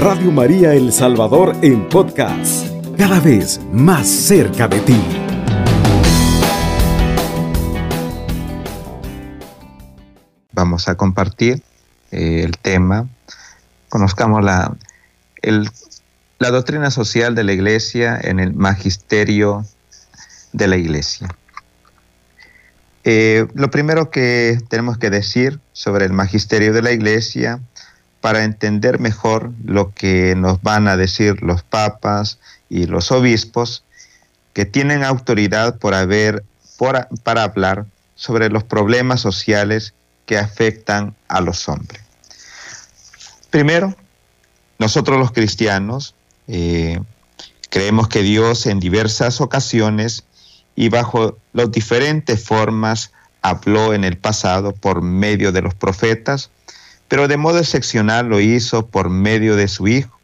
Radio María El Salvador en podcast, cada vez más cerca de ti. Vamos a compartir eh, el tema, conozcamos la, la doctrina social de la iglesia en el magisterio de la iglesia. Eh, lo primero que tenemos que decir sobre el magisterio de la iglesia para entender mejor lo que nos van a decir los papas y los obispos que tienen autoridad por haber, para hablar sobre los problemas sociales que afectan a los hombres. Primero, nosotros los cristianos eh, creemos que Dios en diversas ocasiones y bajo las diferentes formas habló en el pasado por medio de los profetas, pero de modo excepcional lo hizo por medio de su Hijo,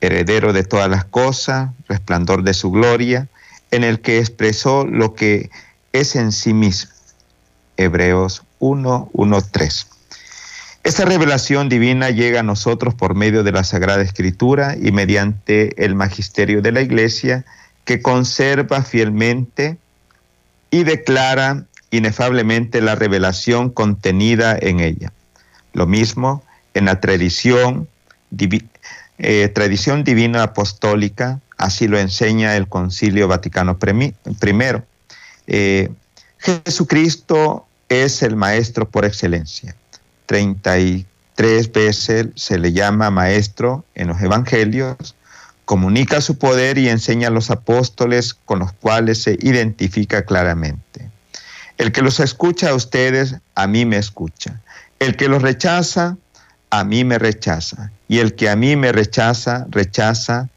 heredero de todas las cosas, resplandor de su gloria, en el que expresó lo que es en sí mismo. Hebreos 1, 1, 3. Esta revelación divina llega a nosotros por medio de la Sagrada Escritura y mediante el magisterio de la Iglesia, que conserva fielmente y declara inefablemente la revelación contenida en ella. Lo mismo en la tradición, eh, tradición divina apostólica, así lo enseña el Concilio Vaticano I. Eh, Jesucristo es el Maestro por excelencia. 33 veces se le llama Maestro en los Evangelios comunica su poder y enseña a los apóstoles con los cuales se identifica claramente. El que los escucha a ustedes, a mí me escucha. El que los rechaza, a mí me rechaza. Y el que a mí me rechaza, rechaza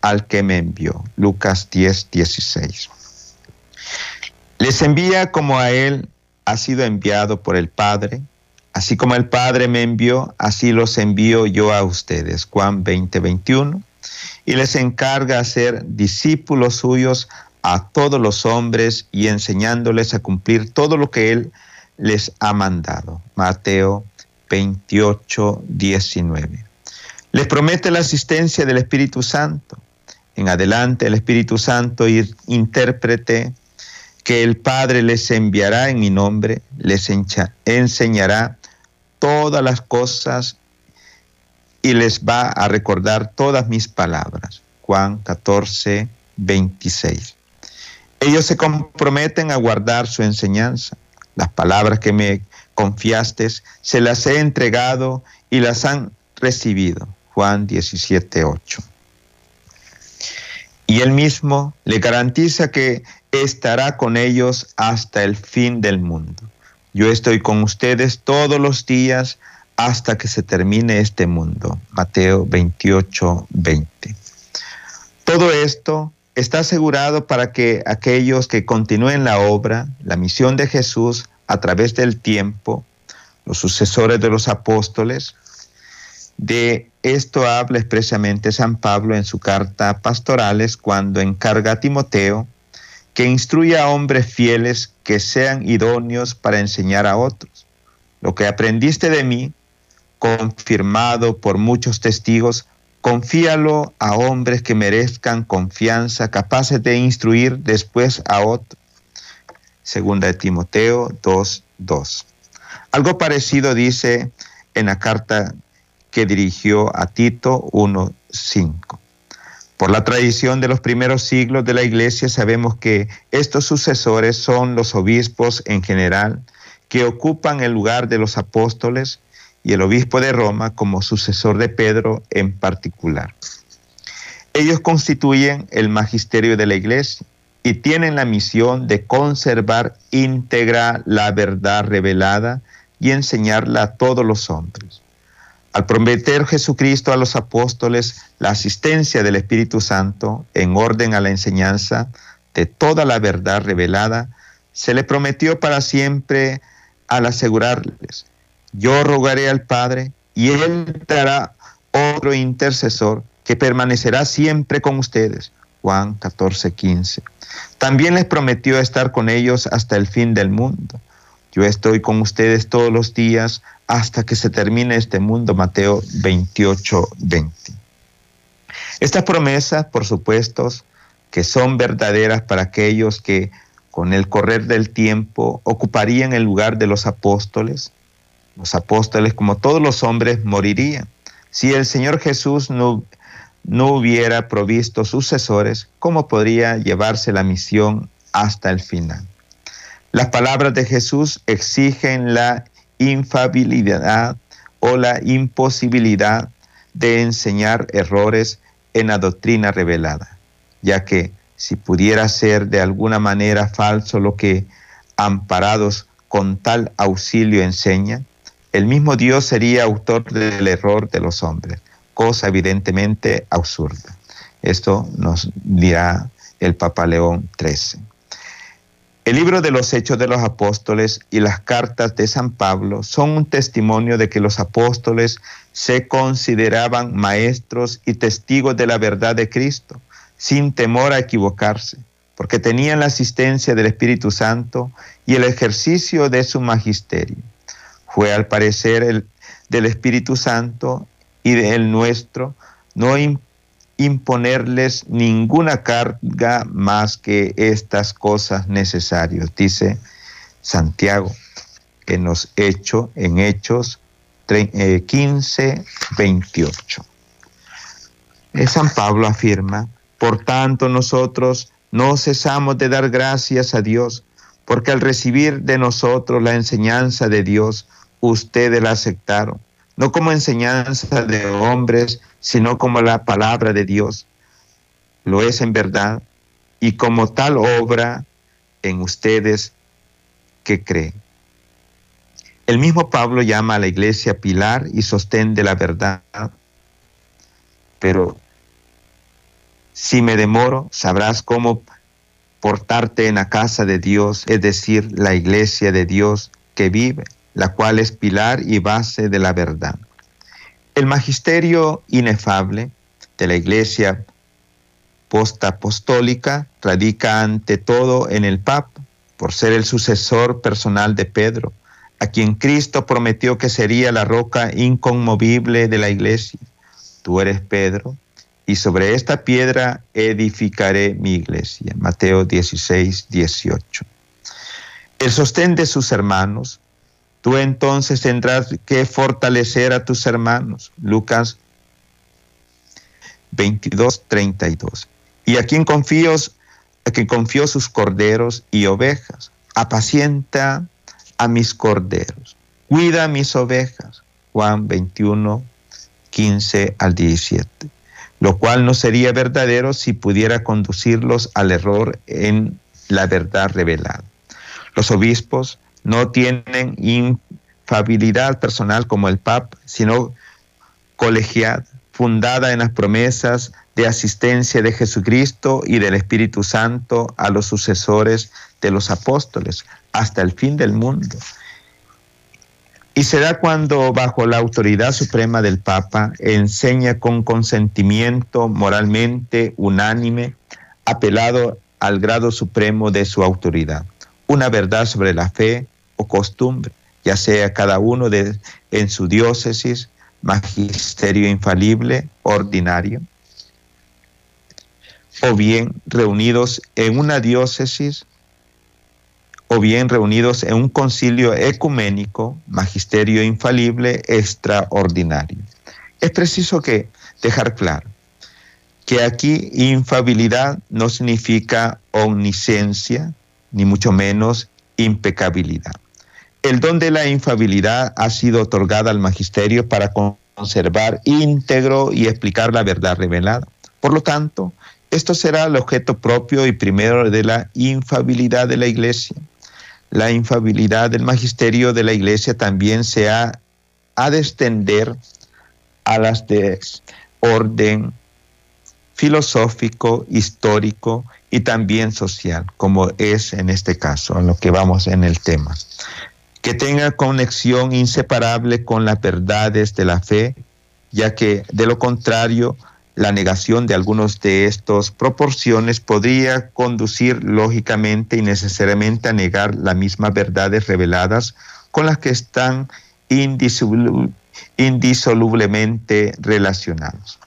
al que me envió. Lucas 10, 16. Les envía como a él ha sido enviado por el Padre. Así como el Padre me envió, así los envío yo a ustedes. Juan 20, 21 y les encarga ser discípulos suyos a todos los hombres y enseñándoles a cumplir todo lo que Él les ha mandado. Mateo 28, 19. Les promete la asistencia del Espíritu Santo. En adelante el Espíritu Santo intérprete que el Padre les enviará en mi nombre, les enseñará todas las cosas y les va a recordar todas mis palabras. Juan 14, 26. Ellos se comprometen a guardar su enseñanza. Las palabras que me confiaste se las he entregado y las han recibido. Juan 17, 8. Y él mismo le garantiza que estará con ellos hasta el fin del mundo. Yo estoy con ustedes todos los días hasta que se termine este mundo. Mateo 28, 20. Todo esto está asegurado para que aquellos que continúen la obra, la misión de Jesús a través del tiempo, los sucesores de los apóstoles, de esto habla expresamente San Pablo en su carta Pastorales cuando encarga a Timoteo que instruya a hombres fieles que sean idóneos para enseñar a otros. Lo que aprendiste de mí, confirmado por muchos testigos, confíalo a hombres que merezcan confianza, capaces de instruir después a otros. Segunda de Timoteo 2.2. Algo parecido dice en la carta que dirigió a Tito 1.5. Por la tradición de los primeros siglos de la iglesia sabemos que estos sucesores son los obispos en general, que ocupan el lugar de los apóstoles, y el obispo de Roma como sucesor de Pedro en particular. Ellos constituyen el magisterio de la iglesia y tienen la misión de conservar íntegra la verdad revelada y enseñarla a todos los hombres. Al prometer Jesucristo a los apóstoles la asistencia del Espíritu Santo en orden a la enseñanza de toda la verdad revelada, se le prometió para siempre al asegurarles yo rogaré al Padre y Él dará otro intercesor que permanecerá siempre con ustedes. Juan 14, 15. También les prometió estar con ellos hasta el fin del mundo. Yo estoy con ustedes todos los días hasta que se termine este mundo. Mateo 28, 20. Estas promesas, por supuesto, que son verdaderas para aquellos que con el correr del tiempo ocuparían el lugar de los apóstoles. Los apóstoles, como todos los hombres, morirían. Si el Señor Jesús no, no hubiera provisto sucesores, ¿cómo podría llevarse la misión hasta el final? Las palabras de Jesús exigen la infabilidad o la imposibilidad de enseñar errores en la doctrina revelada, ya que si pudiera ser de alguna manera falso lo que amparados con tal auxilio enseña, el mismo Dios sería autor del error de los hombres, cosa evidentemente absurda. Esto nos dirá el Papa León XIII. El libro de los Hechos de los Apóstoles y las cartas de San Pablo son un testimonio de que los apóstoles se consideraban maestros y testigos de la verdad de Cristo, sin temor a equivocarse, porque tenían la asistencia del Espíritu Santo y el ejercicio de su magisterio. Fue al parecer el del Espíritu Santo y del nuestro no imponerles ninguna carga más que estas cosas necesarias, dice Santiago en los Hechos, en Hechos 15, 28. Eh, San Pablo afirma, por tanto nosotros no cesamos de dar gracias a Dios, porque al recibir de nosotros la enseñanza de Dios, ustedes la aceptaron no como enseñanza de hombres, sino como la palabra de Dios. Lo es en verdad y como tal obra en ustedes que creen. El mismo Pablo llama a la iglesia pilar y sostén de la verdad, pero si me demoro, sabrás cómo portarte en la casa de Dios, es decir, la iglesia de Dios que vive la cual es pilar y base de la verdad. El magisterio inefable de la iglesia postapostólica radica ante todo en el Papa, por ser el sucesor personal de Pedro, a quien Cristo prometió que sería la roca inconmovible de la iglesia. Tú eres Pedro, y sobre esta piedra edificaré mi iglesia. Mateo 16, 18. El sostén de sus hermanos Tú entonces tendrás que fortalecer a tus hermanos. Lucas 22, 32. Y a quien confío, a quien confió sus corderos y ovejas. Apacienta a mis corderos. Cuida a mis ovejas. Juan 21, 15 al 17. Lo cual no sería verdadero si pudiera conducirlos al error en la verdad revelada. Los obispos no tienen infabilidad personal como el PAP, sino colegiada, fundada en las promesas de asistencia de Jesucristo y del Espíritu Santo a los sucesores de los apóstoles hasta el fin del mundo. Y se da cuando bajo la autoridad suprema del Papa enseña con consentimiento moralmente unánime, apelado al grado supremo de su autoridad una verdad sobre la fe o costumbre, ya sea cada uno de, en su diócesis, magisterio infalible, ordinario, o bien reunidos en una diócesis, o bien reunidos en un concilio ecuménico, magisterio infalible, extraordinario. Es preciso que dejar claro que aquí infabilidad no significa omnisciencia, ni mucho menos impecabilidad. El don de la infabilidad ha sido otorgado al magisterio para conservar íntegro y explicar la verdad revelada. Por lo tanto, esto será el objeto propio y primero de la infabilidad de la iglesia. La infabilidad del magisterio de la iglesia también se ha, ha de extender a las de orden filosófico, histórico y también social, como es en este caso, en lo que vamos en el tema. Que tenga conexión inseparable con las verdades de la fe, ya que de lo contrario, La negación de algunos de estas proporciones podría conducir lógicamente y necesariamente a negar las mismas verdades reveladas con las que están indisolublemente relacionados.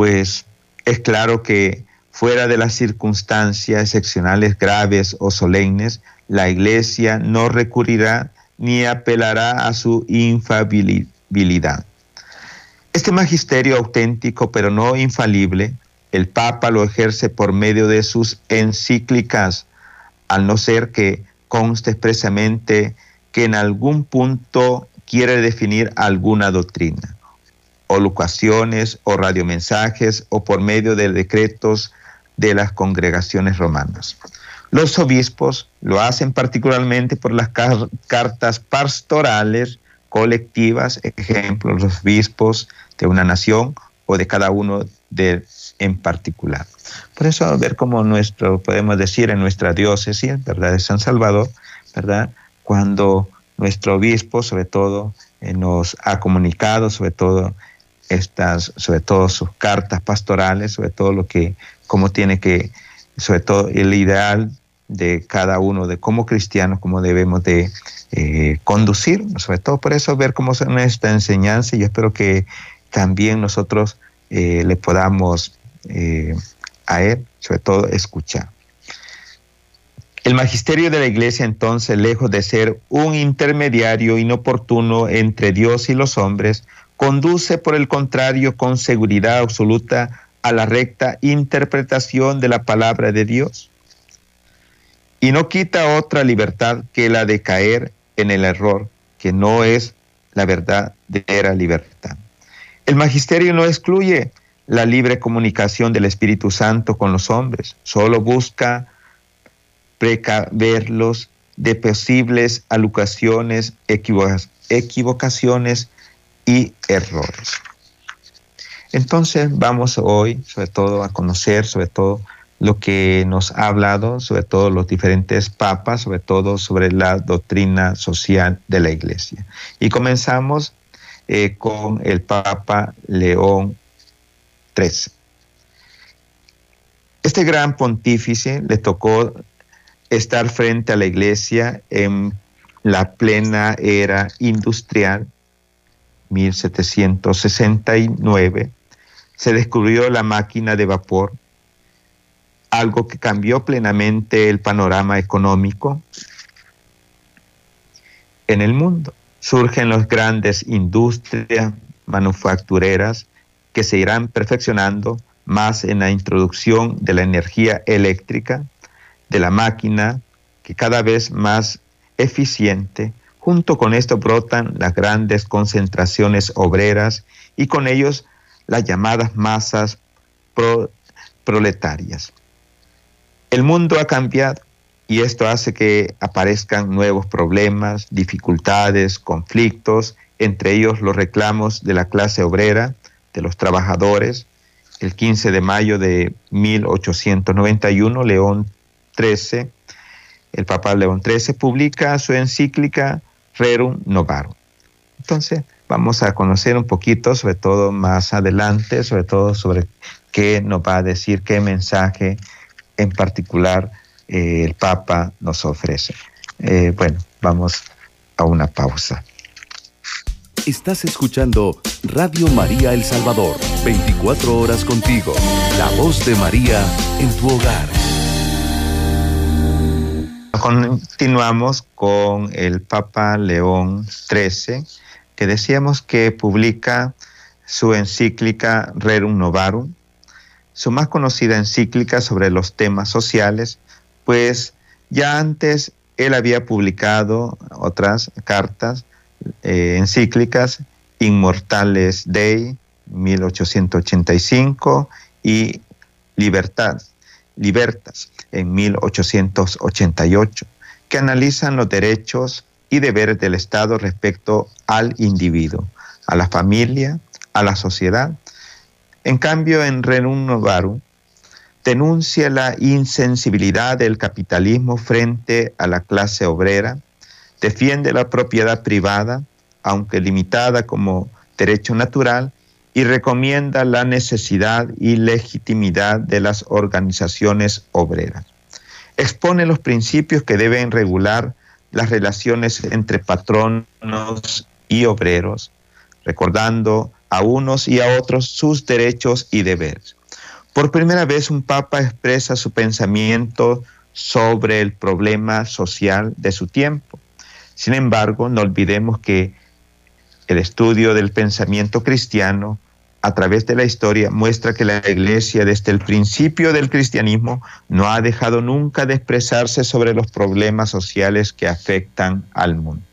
Pues es claro que fuera de las circunstancias excepcionales graves o solemnes, la Iglesia no recurrirá ni apelará a su infalibilidad. Este magisterio auténtico pero no infalible, el Papa lo ejerce por medio de sus encíclicas, al no ser que conste expresamente que en algún punto quiere definir alguna doctrina, o locuaciones o radiomensajes o por medio de decretos de las congregaciones romanas. Los obispos lo hacen particularmente por las cartas pastorales colectivas, ejemplo, los obispos de una nación o de cada uno de, en particular. Por eso, ver cómo nuestro, podemos decir en nuestra diócesis, ¿verdad?, de San Salvador, ¿verdad?, cuando nuestro obispo, sobre todo, eh, nos ha comunicado, sobre todo, estas, sobre todo sus cartas pastorales, sobre todo lo que, cómo tiene que, sobre todo el ideal de cada uno, de cómo cristianos, cómo debemos de eh, conducir, sobre todo por eso ver cómo es nuestra enseñanza y yo espero que también nosotros eh, le podamos eh, a él, sobre todo, escuchar. El magisterio de la iglesia entonces, lejos de ser un intermediario inoportuno entre Dios y los hombres, conduce por el contrario con seguridad absoluta a la recta interpretación de la palabra de Dios. Y no quita otra libertad que la de caer en el error, que no es la verdadera libertad. El magisterio no excluye la libre comunicación del Espíritu Santo con los hombres, solo busca precaverlos de posibles alucaciones, equivocaciones y errores. Entonces vamos hoy sobre todo a conocer sobre todo lo que nos ha hablado, sobre todo los diferentes papas, sobre todo sobre la doctrina social de la iglesia. Y comenzamos eh, con el Papa León XIII. Este gran pontífice le tocó estar frente a la iglesia en la plena era industrial, 1769, se descubrió la máquina de vapor algo que cambió plenamente el panorama económico en el mundo. Surgen las grandes industrias manufactureras que se irán perfeccionando más en la introducción de la energía eléctrica, de la máquina, que cada vez más eficiente. Junto con esto brotan las grandes concentraciones obreras y con ellos las llamadas masas proletarias. El mundo ha cambiado y esto hace que aparezcan nuevos problemas, dificultades, conflictos, entre ellos los reclamos de la clase obrera, de los trabajadores. El 15 de mayo de 1891, León XIII, el Papa León XIII, publica su encíclica Rerum Novarum. Entonces, vamos a conocer un poquito, sobre todo más adelante, sobre todo sobre qué nos va a decir, qué mensaje en particular eh, el Papa nos ofrece. Eh, bueno, vamos a una pausa. Estás escuchando Radio María El Salvador, 24 horas contigo, la voz de María en tu hogar. Continuamos con el Papa León XIII, que decíamos que publica su encíclica Rerum Novarum, su más conocida encíclica sobre los temas sociales, pues ya antes él había publicado otras cartas, eh, encíclicas, Inmortales Dei, 1885, y Libertad, Libertas, en 1888, que analizan los derechos y deberes del Estado respecto al individuo, a la familia, a la sociedad. En cambio, en Renun Novaru denuncia la insensibilidad del capitalismo frente a la clase obrera, defiende la propiedad privada, aunque limitada como derecho natural, y recomienda la necesidad y legitimidad de las organizaciones obreras. Expone los principios que deben regular las relaciones entre patronos y obreros, recordando a unos y a otros sus derechos y deberes. Por primera vez un papa expresa su pensamiento sobre el problema social de su tiempo. Sin embargo, no olvidemos que el estudio del pensamiento cristiano a través de la historia muestra que la Iglesia desde el principio del cristianismo no ha dejado nunca de expresarse sobre los problemas sociales que afectan al mundo.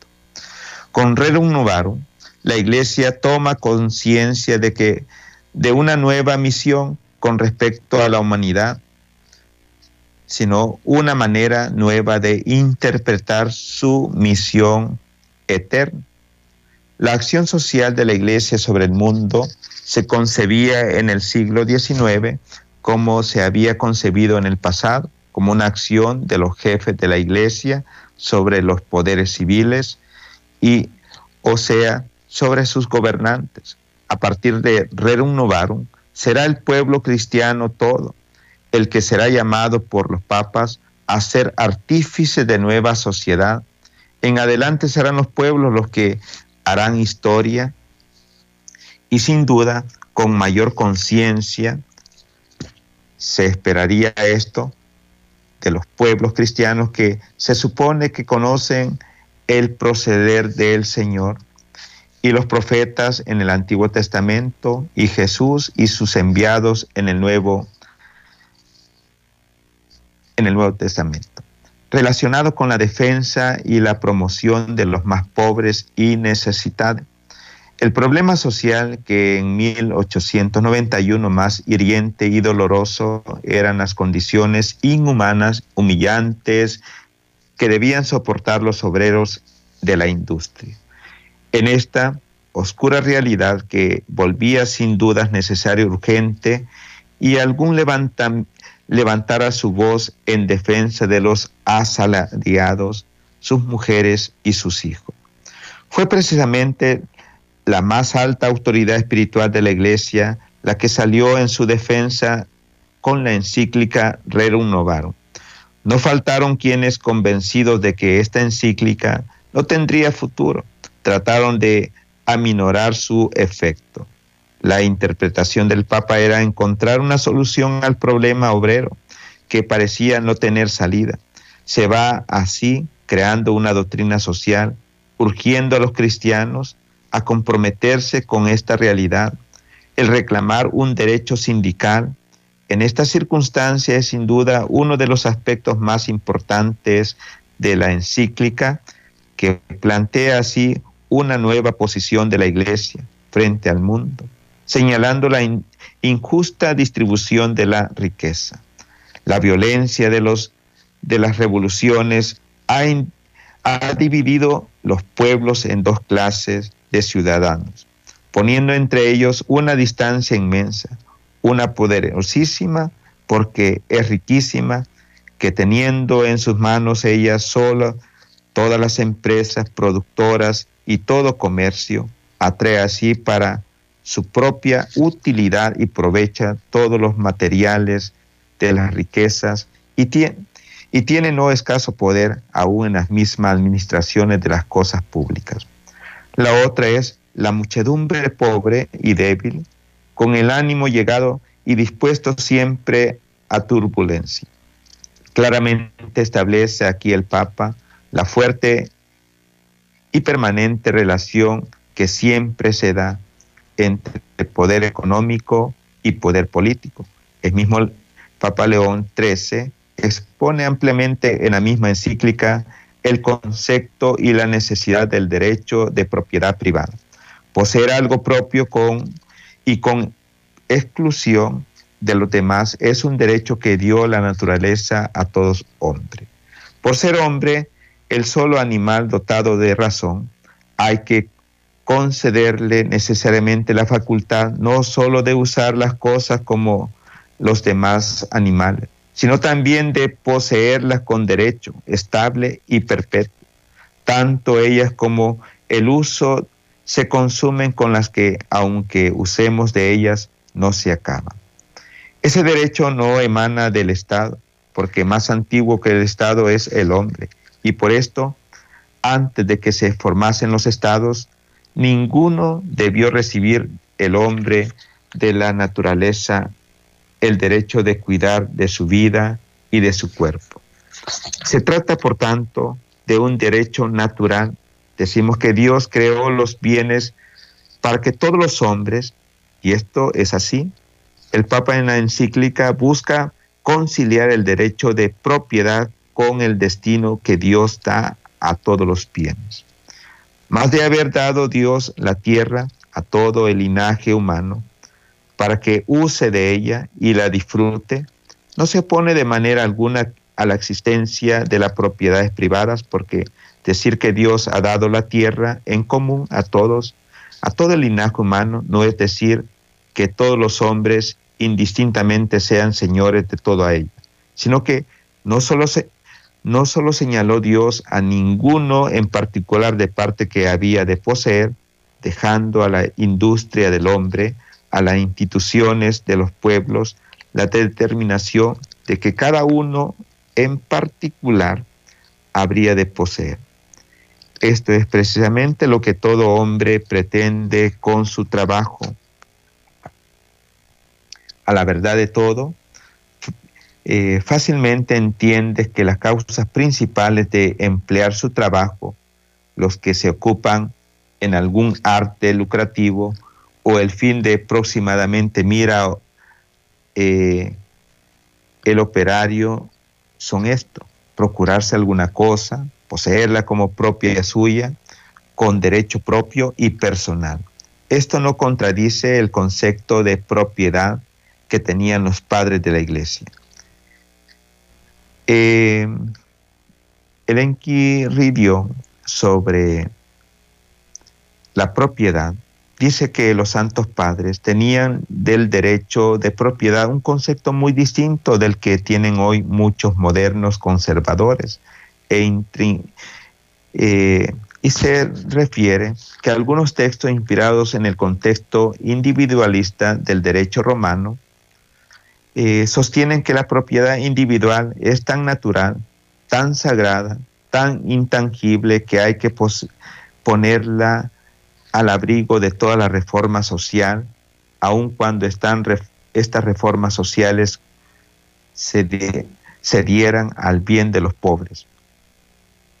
Con Rerum Novarum, la Iglesia toma conciencia de que de una nueva misión con respecto a la humanidad, sino una manera nueva de interpretar su misión eterna. La acción social de la Iglesia sobre el mundo se concebía en el siglo XIX como se había concebido en el pasado, como una acción de los jefes de la Iglesia sobre los poderes civiles y, o sea, sobre sus gobernantes. A partir de Rerum Novarum, será el pueblo cristiano todo el que será llamado por los papas a ser artífice de nueva sociedad. En adelante serán los pueblos los que harán historia y sin duda con mayor conciencia se esperaría esto de los pueblos cristianos que se supone que conocen el proceder del Señor y los profetas en el Antiguo Testamento y Jesús y sus enviados en el Nuevo en el Nuevo Testamento relacionado con la defensa y la promoción de los más pobres y necesitados. El problema social que en 1891 más hiriente y doloroso eran las condiciones inhumanas, humillantes, que debían soportar los obreros de la industria. En esta oscura realidad que volvía sin dudas necesario urgente y algún levantamiento levantara su voz en defensa de los asalariados, sus mujeres y sus hijos. Fue precisamente la más alta autoridad espiritual de la Iglesia la que salió en su defensa con la encíclica Rerum Novarum. No faltaron quienes, convencidos de que esta encíclica no tendría futuro, trataron de aminorar su efecto. La interpretación del Papa era encontrar una solución al problema obrero que parecía no tener salida. Se va así creando una doctrina social, urgiendo a los cristianos a comprometerse con esta realidad. El reclamar un derecho sindical en esta circunstancia es sin duda uno de los aspectos más importantes de la encíclica que plantea así una nueva posición de la Iglesia frente al mundo señalando la injusta distribución de la riqueza. La violencia de, las revoluciones ha, ha dividido los pueblos en dos clases de ciudadanos, poniendo entre ellos una distancia inmensa, una poderosísima porque es riquísima, que teniendo en sus manos ella sola todas las empresas productoras y todo comercio, atrae así para su propia utilidad y aprovecha todos los materiales de las riquezas y tiene, y tiene no escaso poder aún en las mismas administraciones de las cosas públicas. La otra es la muchedumbre pobre y débil, con el ánimo llegado y dispuesto siempre a turbulencia. Claramente establece aquí el Papa la fuerte y permanente relación que siempre se da entre poder económico y poder político. El mismo Papa León XIII expone ampliamente en la misma encíclica el concepto y la necesidad del derecho de propiedad privada. Poseer algo propio con y con exclusión de los demás es un derecho que dio la naturaleza a todos hombres. Por ser hombre, el solo animal dotado de razón, hay que concederle necesariamente la facultad no solo de usar las cosas como los demás animales, sino también de poseerlas con derecho estable y perpetuo, tanto ellas como el uso se consumen con las que, aunque usemos de ellas, no se acaban. Ese derecho no emana del Estado, porque más antiguo que el Estado es el hombre, y por esto, antes de que se formasen los estados, ninguno debió recibir el hombre de la naturaleza el derecho de cuidar de su vida y de su cuerpo. Se trata, por tanto, de un derecho natural. Decimos que Dios creó los bienes para que todos los hombres, y esto es así, el Papa en la encíclica busca conciliar el derecho de propiedad con el destino que Dios da a todos los bienes. Más de haber dado Dios la tierra a todo el linaje humano, para que use de ella y la disfrute, no se opone de manera alguna a la existencia de las propiedades privadas, porque decir que Dios ha dado la tierra en común a todos, a todo el linaje humano, no es decir que todos los hombres indistintamente sean señores de toda ella, sino que no solo, se, no solo señaló Dios a ninguno en particular de parte que había de poseer, dejando a la industria del hombre, a las instituciones de los pueblos la determinación de que cada uno en particular habría de poseer. Esto es precisamente lo que todo hombre pretende con su trabajo. A la verdad de todo, eh, fácilmente entiendes que las causas principales de emplear su trabajo, los que se ocupan en algún arte lucrativo, o el fin de aproximadamente mira eh, el operario son esto, procurarse alguna cosa, poseerla como propia y suya, con derecho propio y personal. Esto no contradice el concepto de propiedad que tenían los padres de la iglesia. Eh, el Enki sobre la propiedad dice que los santos padres tenían del derecho de propiedad un concepto muy distinto del que tienen hoy muchos modernos conservadores. E eh, y se refiere que algunos textos inspirados en el contexto individualista del derecho romano eh, sostienen que la propiedad individual es tan natural, tan sagrada, tan intangible que hay que ponerla al abrigo de toda la reforma social, aun cuando estas reformas sociales se, se dieran al bien de los pobres.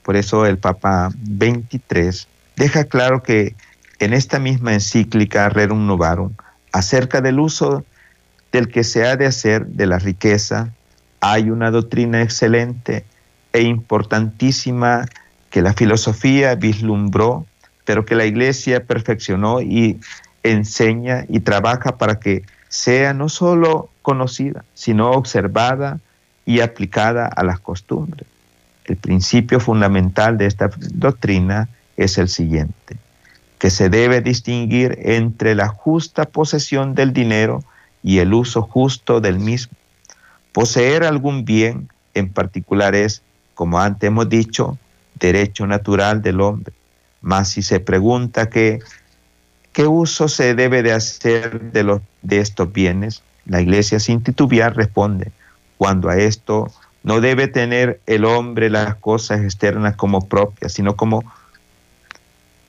Por eso el Papa 23 deja claro que en esta misma encíclica Rerum Novarum, acerca del uso del que se ha de hacer de la riqueza, hay una doctrina excelente e importantísima que la filosofía vislumbró pero que la iglesia perfeccionó y enseña y trabaja para que sea no solo conocida, sino observada y aplicada a las costumbres. El principio fundamental de esta doctrina es el siguiente, que se debe distinguir entre la justa posesión del dinero y el uso justo del mismo. Poseer algún bien en particular es, como antes hemos dicho, derecho natural del hombre mas si se pregunta qué, qué uso se debe de hacer de, los, de estos bienes, la iglesia sin titubear responde, cuando a esto no debe tener el hombre las cosas externas como propias, sino como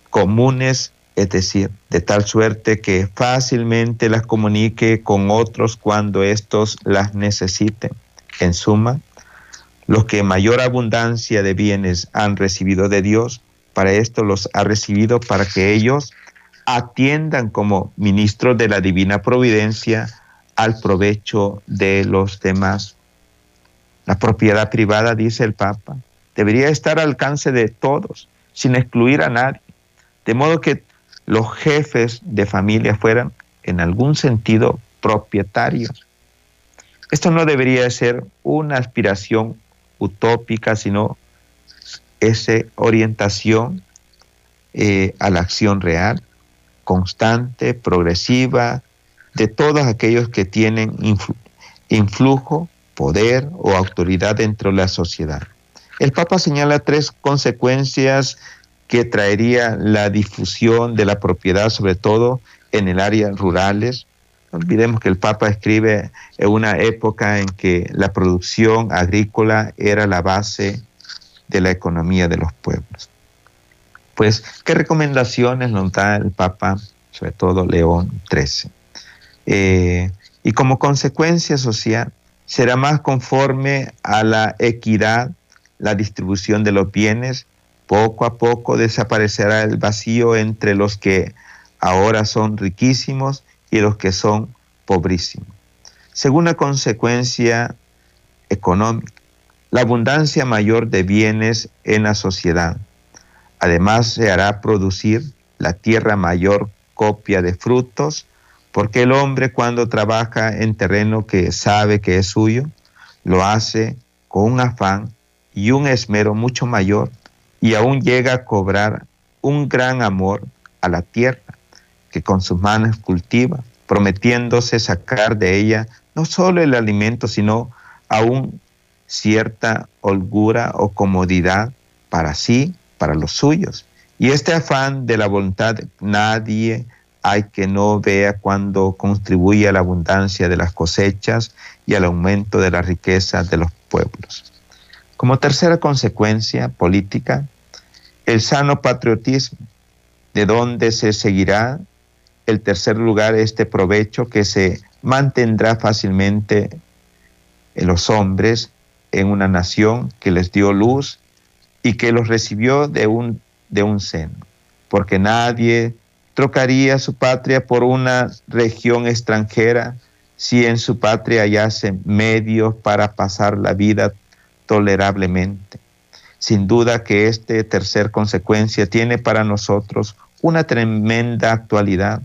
comunes, es decir, de tal suerte que fácilmente las comunique con otros cuando éstos las necesiten. En suma, los que mayor abundancia de bienes han recibido de Dios, para esto los ha recibido para que ellos atiendan como ministros de la divina providencia al provecho de los demás. La propiedad privada, dice el Papa, debería estar al alcance de todos, sin excluir a nadie, de modo que los jefes de familia fueran en algún sentido propietarios. Esto no debería ser una aspiración utópica, sino esa orientación eh, a la acción real, constante, progresiva, de todos aquellos que tienen influjo, poder o autoridad dentro de la sociedad. El Papa señala tres consecuencias que traería la difusión de la propiedad, sobre todo en el área rurales. No olvidemos que el Papa escribe en una época en que la producción agrícola era la base de la economía de los pueblos. Pues, ¿qué recomendaciones nos da el Papa, sobre todo León XIII? Eh, y como consecuencia social, será más conforme a la equidad, la distribución de los bienes, poco a poco desaparecerá el vacío entre los que ahora son riquísimos y los que son pobrísimos. Según la consecuencia económica, la abundancia mayor de bienes en la sociedad. Además se hará producir la tierra mayor copia de frutos, porque el hombre cuando trabaja en terreno que sabe que es suyo, lo hace con un afán y un esmero mucho mayor y aún llega a cobrar un gran amor a la tierra que con sus manos cultiva, prometiéndose sacar de ella no solo el alimento, sino aún cierta holgura o comodidad para sí, para los suyos. Y este afán de la voluntad nadie hay que no vea cuando contribuye a la abundancia de las cosechas y al aumento de la riqueza de los pueblos. Como tercera consecuencia política, el sano patriotismo, de donde se seguirá el tercer lugar este provecho que se mantendrá fácilmente en los hombres en una nación que les dio luz y que los recibió de un, de un seno, porque nadie trocaría su patria por una región extranjera si en su patria hallase medios para pasar la vida tolerablemente. Sin duda que esta tercer consecuencia tiene para nosotros una tremenda actualidad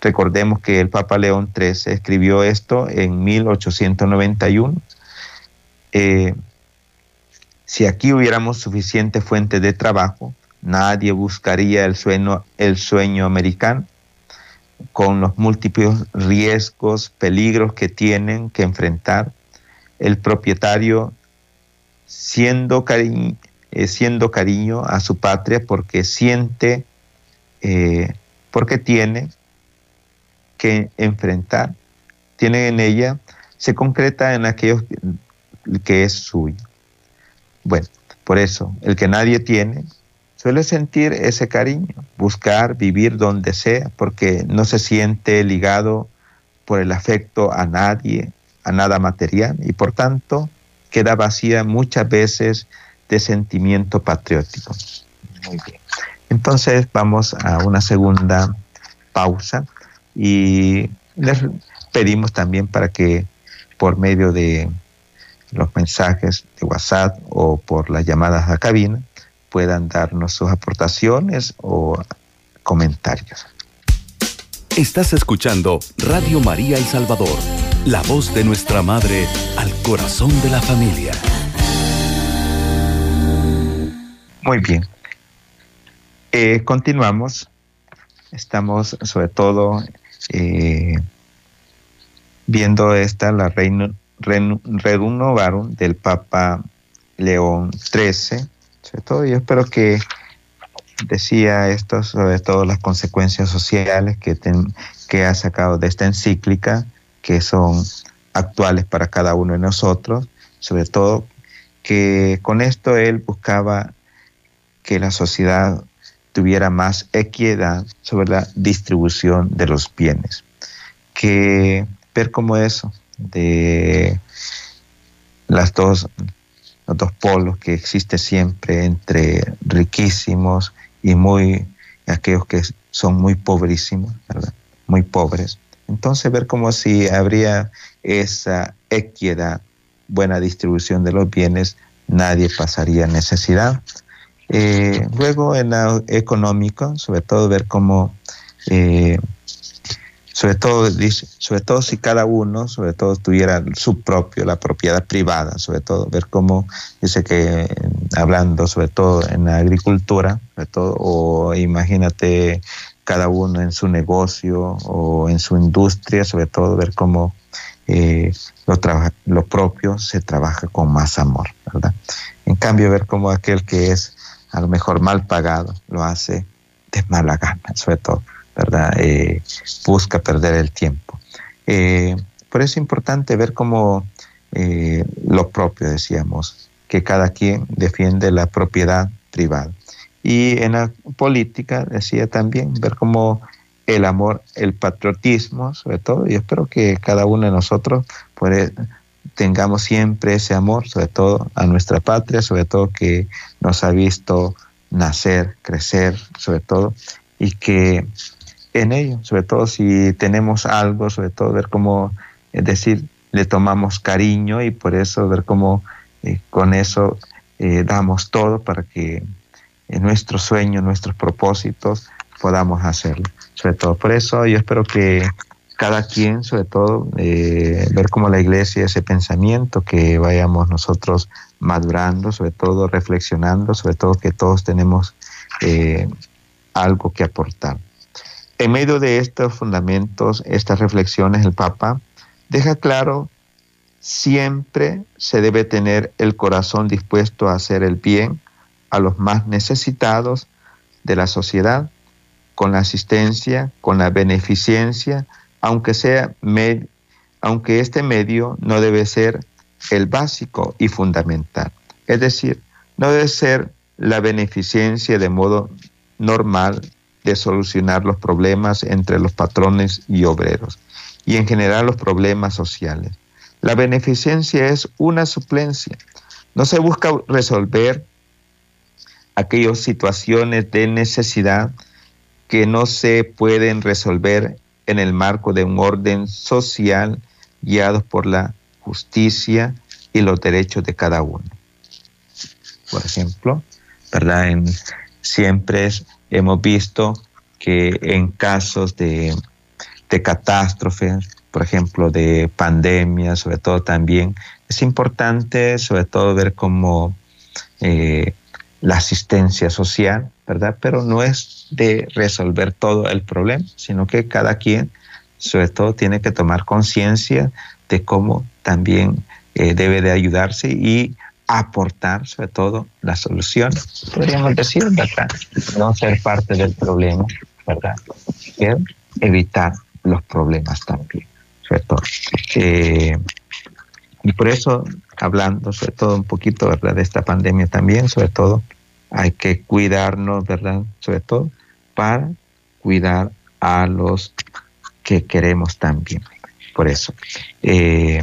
Recordemos que el Papa León XIII escribió esto en 1891. Eh, si aquí hubiéramos suficiente fuente de trabajo, nadie buscaría el sueño, el sueño americano con los múltiples riesgos, peligros que tienen que enfrentar. El propietario siendo, eh, siendo cariño a su patria porque siente eh, porque tiene que enfrentar, tiene en ella, se concreta en aquello que es suyo. Bueno, por eso, el que nadie tiene suele sentir ese cariño, buscar vivir donde sea, porque no se siente ligado por el afecto a nadie, a nada material, y por tanto queda vacía muchas veces de sentimiento patriótico. Muy bien. Entonces vamos a una segunda pausa y les pedimos también para que por medio de los mensajes de WhatsApp o por las llamadas a cabina puedan darnos sus aportaciones o comentarios. Estás escuchando Radio María El Salvador, la voz de nuestra Madre al corazón de la familia. Muy bien, eh, continuamos. Estamos sobre todo eh, viendo esta, la Reino, Rerum del Papa León XIII. Sobre todo yo espero que decía esto sobre todo las consecuencias sociales que, que ha sacado de esta encíclica, que son actuales para cada uno de nosotros, sobre todo que con esto él buscaba que la sociedad tuviera más equidad sobre la distribución de los bienes. Que ver como eso de las dos, los dos polos que existe siempre entre riquísimos y muy aquellos que son muy pobrísimos, ¿verdad? muy pobres. Entonces ver como si habría esa equidad, buena distribución de los bienes, nadie pasaría necesidad. Eh, luego en lo económico, sobre todo ver cómo, eh, sobre todo sobre todo si cada uno, sobre todo tuviera su propio, la propiedad privada, sobre todo ver cómo dice que hablando sobre todo en la agricultura, sobre todo, o imagínate cada uno en su negocio o en su industria, sobre todo ver cómo eh, lo, propio se trabaja con más amor, ¿verdad? En cambio, ver cómo aquel que es a lo mejor mal pagado, lo hace de mala gana, sobre todo, ¿verdad? Eh, busca perder el tiempo. Eh, por eso es importante ver cómo lo propio, decíamos, que cada quien defiende la propiedad privada. Y en la política, decía también, ver cómo el amor, el patriotismo, sobre todo, y espero que cada uno de nosotros pues, tengamos siempre ese amor, sobre todo a nuestra patria, sobre todo que nos ha visto nacer, crecer, sobre todo, y que en ello, sobre todo si tenemos algo, sobre todo ver cómo, es decir, le tomamos cariño y por eso ver cómo eh, con eso eh, damos todo para que nuestros sueños, nuestros propósitos podamos hacerlo. Sobre todo por eso yo espero que cada quien, sobre todo, eh, ver cómo la iglesia, ese pensamiento, que vayamos nosotros madurando, sobre todo reflexionando, sobre todo que todos tenemos eh, algo que aportar. En medio de estos fundamentos, estas reflexiones, el Papa deja claro, siempre se debe tener el corazón dispuesto a hacer el bien a los más necesitados de la sociedad, con la asistencia, con la beneficencia, aunque, sea aunque este medio no debe ser el básico y fundamental. Es decir, no debe ser la beneficencia de modo normal de solucionar los problemas entre los patrones y obreros y en general los problemas sociales. La beneficencia es una suplencia. No se busca resolver aquellas situaciones de necesidad que no se pueden resolver en el marco de un orden social guiado por la justicia y los derechos de cada uno. Por ejemplo, siempre hemos visto que en casos de, catástrofes, por ejemplo, de pandemias, sobre todo también, es importante sobre todo ver cómo eh, la asistencia social, ¿verdad? Pero no es de resolver todo el problema, sino que cada quien, sobre todo, tiene que tomar conciencia de cómo también eh, debe de ayudarse y aportar, sobre todo, la solución. Podríamos decir, ¿verdad? No ser parte del problema, ¿verdad? evitar los problemas también, sobre todo. Eh, y por eso, hablando sobre todo un poquito ¿verdad? de esta pandemia también, sobre todo, hay que cuidarnos, ¿verdad? Sobre todo para cuidar a los que queremos también. Por eso. Eh,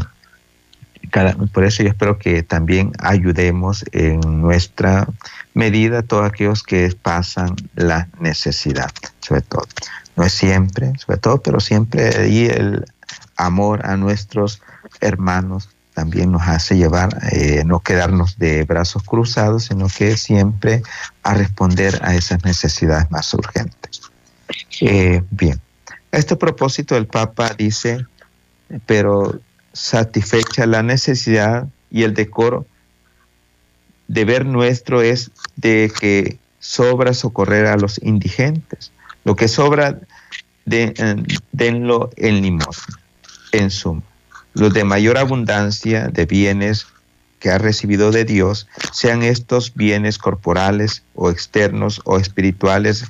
por eso yo espero que también ayudemos en nuestra medida a todos aquellos que pasan la necesidad, sobre todo. No es siempre, sobre todo, pero siempre y el amor a nuestros hermanos también nos hace llevar, eh, no quedarnos de brazos cruzados, sino que siempre a responder a esas necesidades más urgentes. Eh, bien, a este propósito el Papa dice, pero satisfecha la necesidad y el decoro, deber nuestro es de que sobra socorrer a los indigentes. Lo que sobra, de, denlo en limosna, en suma los de mayor abundancia de bienes que ha recibido de Dios, sean estos bienes corporales o externos o espirituales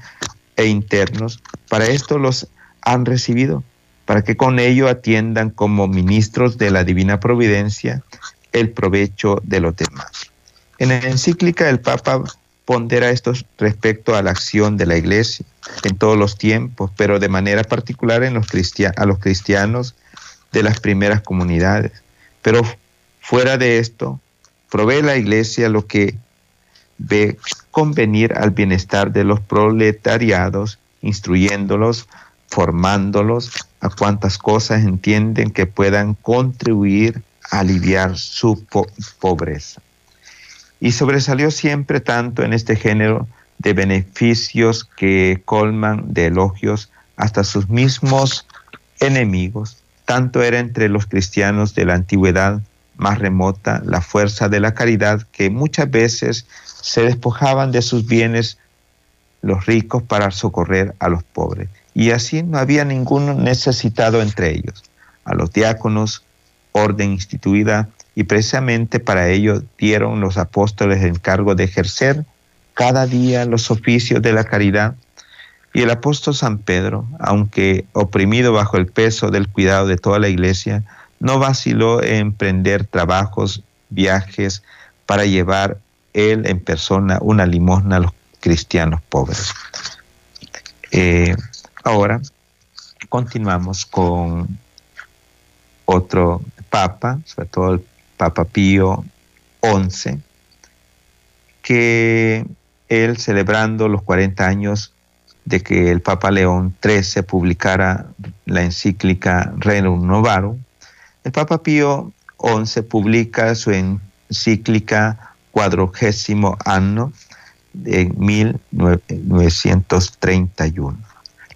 e internos, para esto los han recibido, para que con ello atiendan como ministros de la divina providencia el provecho de los demás. En la encíclica el Papa pondera esto respecto a la acción de la Iglesia en todos los tiempos, pero de manera particular en los a los cristianos de las primeras comunidades. Pero fuera de esto, provee la iglesia lo que ve convenir al bienestar de los proletariados, instruyéndolos, formándolos a cuantas cosas entienden que puedan contribuir a aliviar su pobreza. Y sobresalió siempre tanto en este género de beneficios que colman de elogios hasta sus mismos enemigos, tanto era entre los cristianos de la antigüedad más remota la fuerza de la caridad que muchas veces se despojaban de sus bienes los ricos para socorrer a los pobres. Y así no había ninguno necesitado entre ellos. A los diáconos, orden instituida, y precisamente para ello dieron los apóstoles el encargo de ejercer cada día los oficios de la caridad. Y el apóstol San Pedro, aunque oprimido bajo el peso del cuidado de toda la iglesia, no vaciló en emprender trabajos, viajes, para llevar él en persona una limosna a los cristianos pobres. Eh, ahora continuamos con otro papa, sobre todo el Papa Pío XI, que él celebrando los 40 años de que el Papa León XIII publicara la encíclica Renum Novarum, el Papa Pío XI publica su encíclica cuadragésimo año de 1931.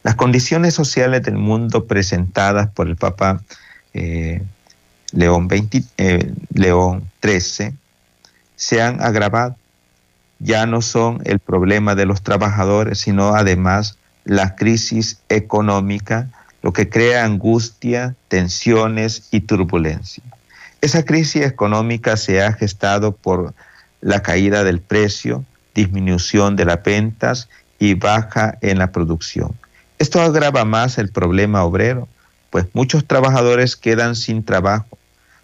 Las condiciones sociales del mundo presentadas por el Papa eh, León, eh, León XIII se han agravado. Ya no son el problema de los trabajadores, sino además la crisis económica, lo que crea angustia, tensiones y turbulencia. Esa crisis económica se ha gestado por la caída del precio, disminución de las ventas y baja en la producción. Esto agrava más el problema obrero, pues muchos trabajadores quedan sin trabajo,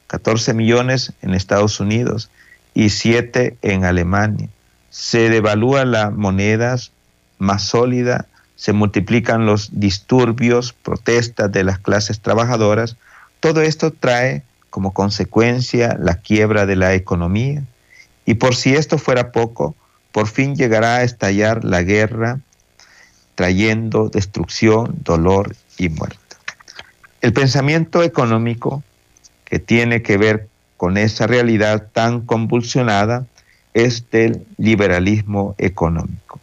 14 millones en Estados Unidos y 7 en Alemania. Se devalúa la moneda más sólida, se multiplican los disturbios, protestas de las clases trabajadoras. Todo esto trae como consecuencia la quiebra de la economía. Y por si esto fuera poco, por fin llegará a estallar la guerra, trayendo destrucción, dolor y muerte. El pensamiento económico que tiene que ver con esa realidad tan convulsionada es del liberalismo económico.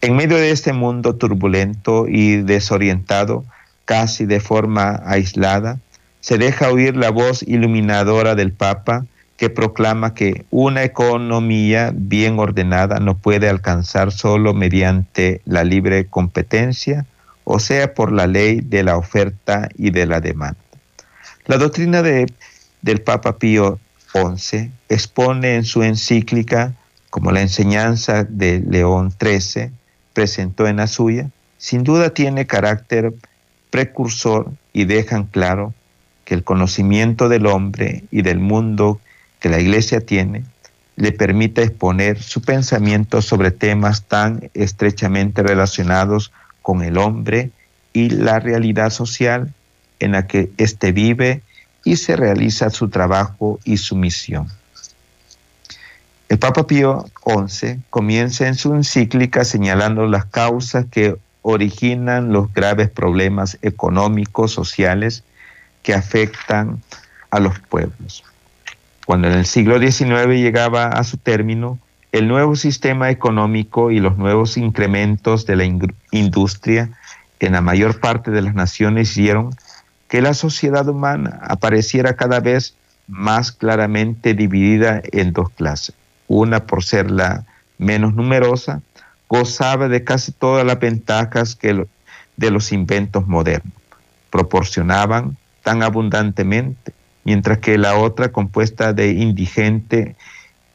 En medio de este mundo turbulento y desorientado, casi de forma aislada, se deja oír la voz iluminadora del Papa que proclama que una economía bien ordenada no puede alcanzar solo mediante la libre competencia, o sea, por la ley de la oferta y de la demanda. La doctrina de, del Papa Pío XI expone en su encíclica, como la enseñanza de León XIII presentó en la suya, sin duda tiene carácter precursor y dejan claro que el conocimiento del hombre y del mundo que la Iglesia tiene le permite exponer su pensamiento sobre temas tan estrechamente relacionados con el hombre y la realidad social en la que éste vive y se realiza su trabajo y su misión. El Papa Pío XI comienza en su encíclica señalando las causas que originan los graves problemas económicos, sociales que afectan a los pueblos. Cuando en el siglo XIX llegaba a su término, el nuevo sistema económico y los nuevos incrementos de la industria en la mayor parte de las naciones hicieron que la sociedad humana apareciera cada vez más claramente dividida en dos clases. Una por ser la menos numerosa, gozaba de casi todas las ventajas que de los inventos modernos. Proporcionaban tan abundantemente, mientras que la otra, compuesta de indigente,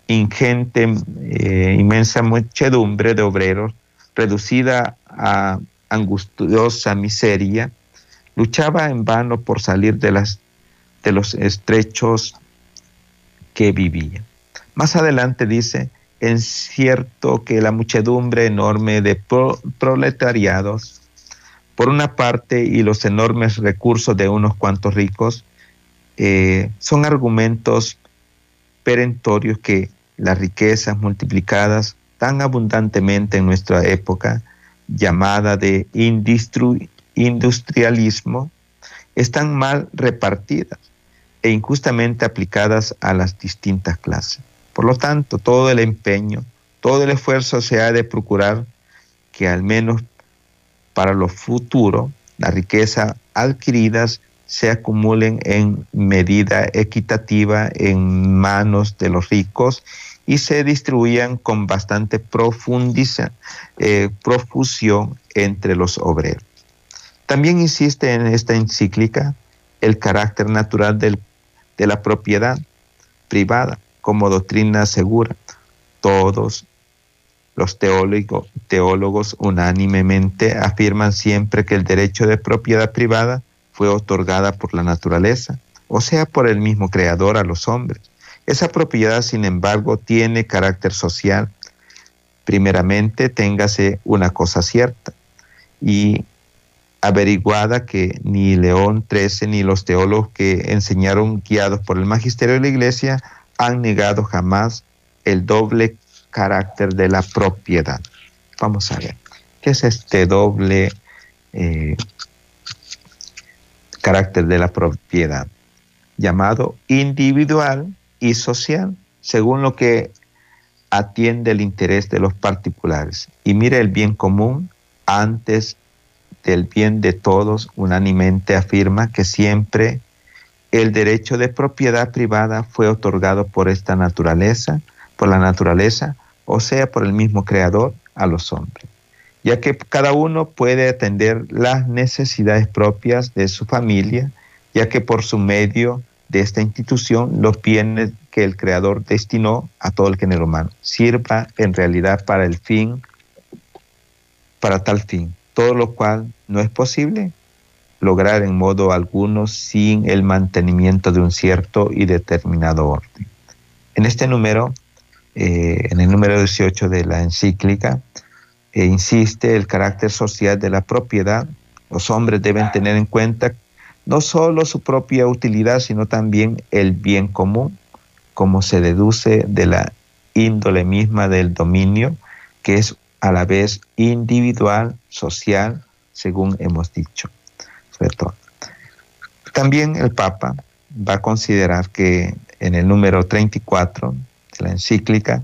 ingente, eh, inmensa muchedumbre de obreros, reducida a angustiosa miseria, luchaba en vano por salir de, las, de los estrechos que vivía. Más adelante dice, es cierto que la muchedumbre enorme de proletariados, por una parte, y los enormes recursos de unos cuantos ricos, eh, son argumentos perentorios que las riquezas multiplicadas tan abundantemente en nuestra época llamada de industrialismo, están mal repartidas e injustamente aplicadas a las distintas clases. Por lo tanto, todo el empeño, todo el esfuerzo se ha de procurar que al menos para lo futuro las riquezas adquiridas se acumulen en medida equitativa en manos de los ricos y se distribuyan con bastante profundiza, eh, profusión entre los obreros. También insiste en esta encíclica el carácter natural de la propiedad privada como doctrina segura. Todos Los teólogos unánimemente afirman siempre que el derecho de propiedad privada fue otorgada por la naturaleza, o sea, por el mismo creador a los hombres. Esa propiedad, sin embargo, tiene carácter social. Primeramente, téngase una cosa cierta y averiguada que ni León XIII ni los teólogos que enseñaron guiados por el magisterio de la iglesia han negado jamás el doble carácter de la propiedad. Vamos a ver, ¿qué es este doble eh, carácter de la propiedad? Llamado individual y social, según lo que atiende el interés de los particulares. Y mire el bien común antes del bien de todos, unánimemente afirma que siempre el derecho de propiedad privada fue otorgado por esta naturaleza, por la naturaleza, o sea, por el mismo creador a los hombres, ya que cada uno puede atender las necesidades propias de su familia, ya que por su medio de esta institución los bienes que el creador destinó a todo el género humano sirva en realidad para el fin, para tal fin, todo lo cual no es posible lograr en modo alguno sin el mantenimiento de un cierto y determinado orden. En este número, eh, en el número 18 de la encíclica, eh, insiste el carácter social de la propiedad. Los hombres deben tener en cuenta no solo su propia utilidad, sino también el bien común, como se deduce de la índole misma del dominio, que es a la vez individual, social, según hemos dicho. También el Papa va a considerar que en el número 34 de la encíclica,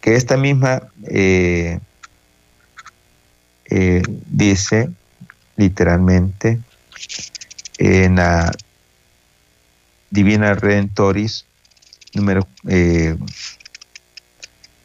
que esta misma eh, eh, dice literalmente en la Divina Redentoris, número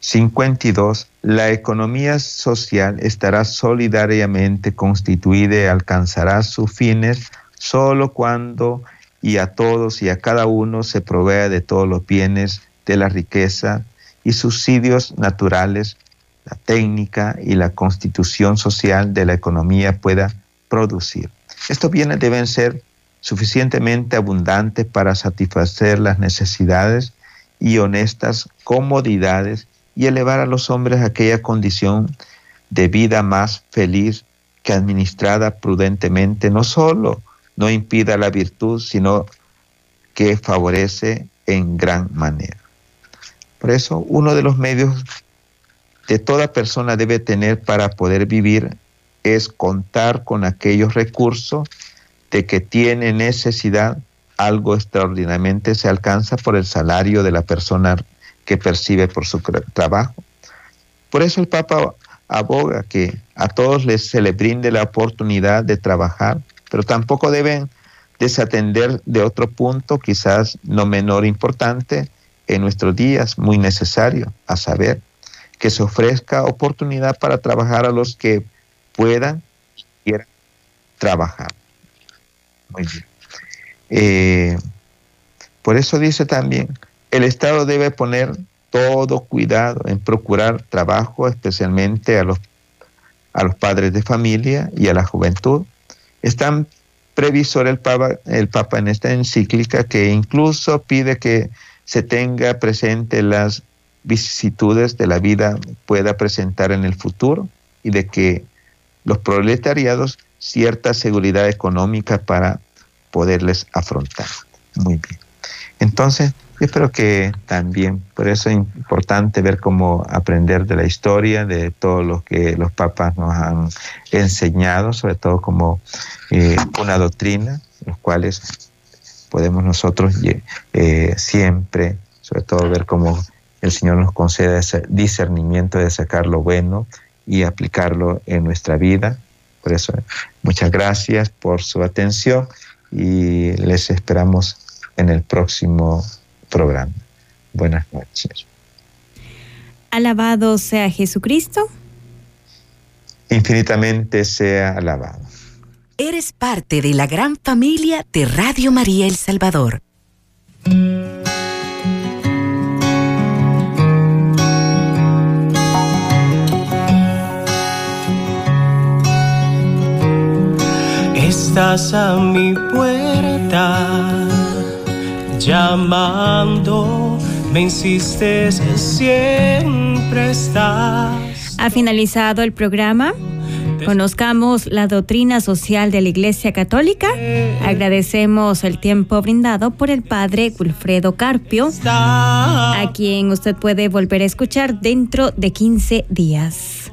52, eh, la economía social estará solidariamente constituida y alcanzará sus fines solo cuando y a todos y a cada uno se provea de todos los bienes de la riqueza y subsidios naturales, la técnica y la constitución social de la economía pueda producir. Estos bienes deben ser suficientemente abundantes para satisfacer las necesidades y honestas comodidades y elevar a los hombres a aquella condición de vida más feliz que administrada prudentemente no solo no impida la virtud, sino que favorece en gran manera. Por eso, uno de los medios de toda persona debe tener para poder vivir es contar con aquellos recursos de que tiene necesidad, algo extraordinariamente se alcanza por el salario de la persona que percibe por su trabajo. Por eso el Papa aboga que a todos les, se les brinde la oportunidad de trabajar, pero tampoco deben desatender de otro punto, quizás no menor importante, en nuestros días, muy necesario, a saber, que se ofrezca oportunidad para trabajar a los que puedan y quieran trabajar. Muy bien. Eh, por eso dice también, el Estado debe poner todo cuidado en procurar trabajo, especialmente a los, a los padres de familia y a la juventud. Están previsor el Papa, el Papa en esta encíclica que incluso pide que se tenga presente las vicisitudes de la vida pueda presentar en el futuro y de que los proletariados cierta seguridad económica para poderles afrontar. Muy bien. Entonces, yo creo que también, por eso es importante ver cómo aprender de la historia, de todo lo que los papas nos han enseñado, sobre todo como eh, una doctrina, los cuales podemos nosotros eh, siempre, sobre todo ver cómo el Señor nos concede ese discernimiento de sacar lo bueno y aplicarlo en nuestra vida. Por eso, muchas gracias por su atención y les esperamos en el próximo programa. Buenas noches. Alabado sea Jesucristo. Infinitamente sea alabado. Eres parte de la gran familia de Radio María El Salvador. Estás a mi puerta llamando, me insistes, siempre estás. Ha finalizado el programa. Conozcamos la doctrina social de la Iglesia Católica. Agradecemos el tiempo brindado por el Padre Wilfredo Carpio, a quien usted puede volver a escuchar dentro de 15 días.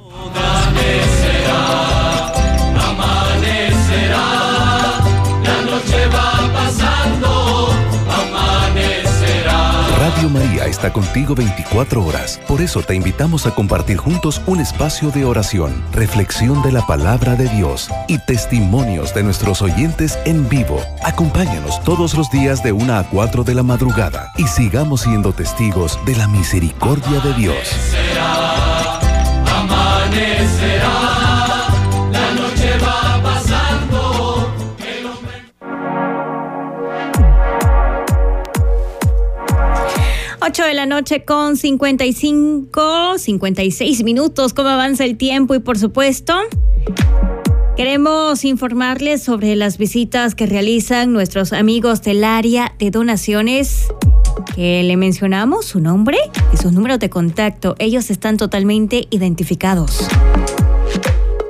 Radio María está contigo 24 horas. Por eso te invitamos a compartir juntos un espacio de oración, reflexión de la palabra de Dios y testimonios de nuestros oyentes en vivo. Acompáñanos todos los días de 1 a 4 de la madrugada y sigamos siendo testigos de la misericordia de Dios. 8 de la noche con 55, 56 minutos. ¿Cómo avanza el tiempo? Y por supuesto, queremos informarles sobre las visitas que realizan nuestros amigos del área de donaciones que le mencionamos, su nombre y sus números de contacto. Ellos están totalmente identificados.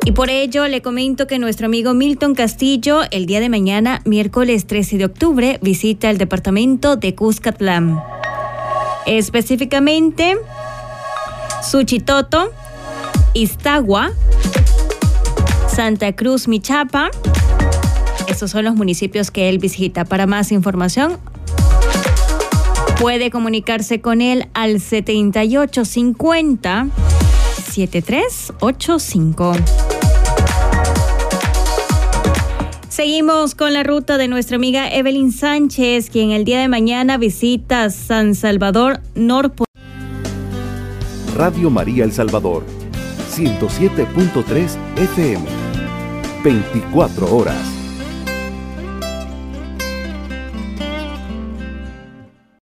Y por ello le comento que nuestro amigo Milton Castillo el día de mañana, miércoles 13 de octubre, visita el departamento de Cuscatlán. Específicamente, Suchitoto, Iztagua, Santa Cruz, Michapa. Estos son los municipios que él visita. Para más información, puede comunicarse con él al 7850 7385. Seguimos con la ruta de nuestra amiga Evelyn Sánchez, quien el día de mañana visita San Salvador Norpo. Radio María El Salvador, 107.3 FM, 24 horas.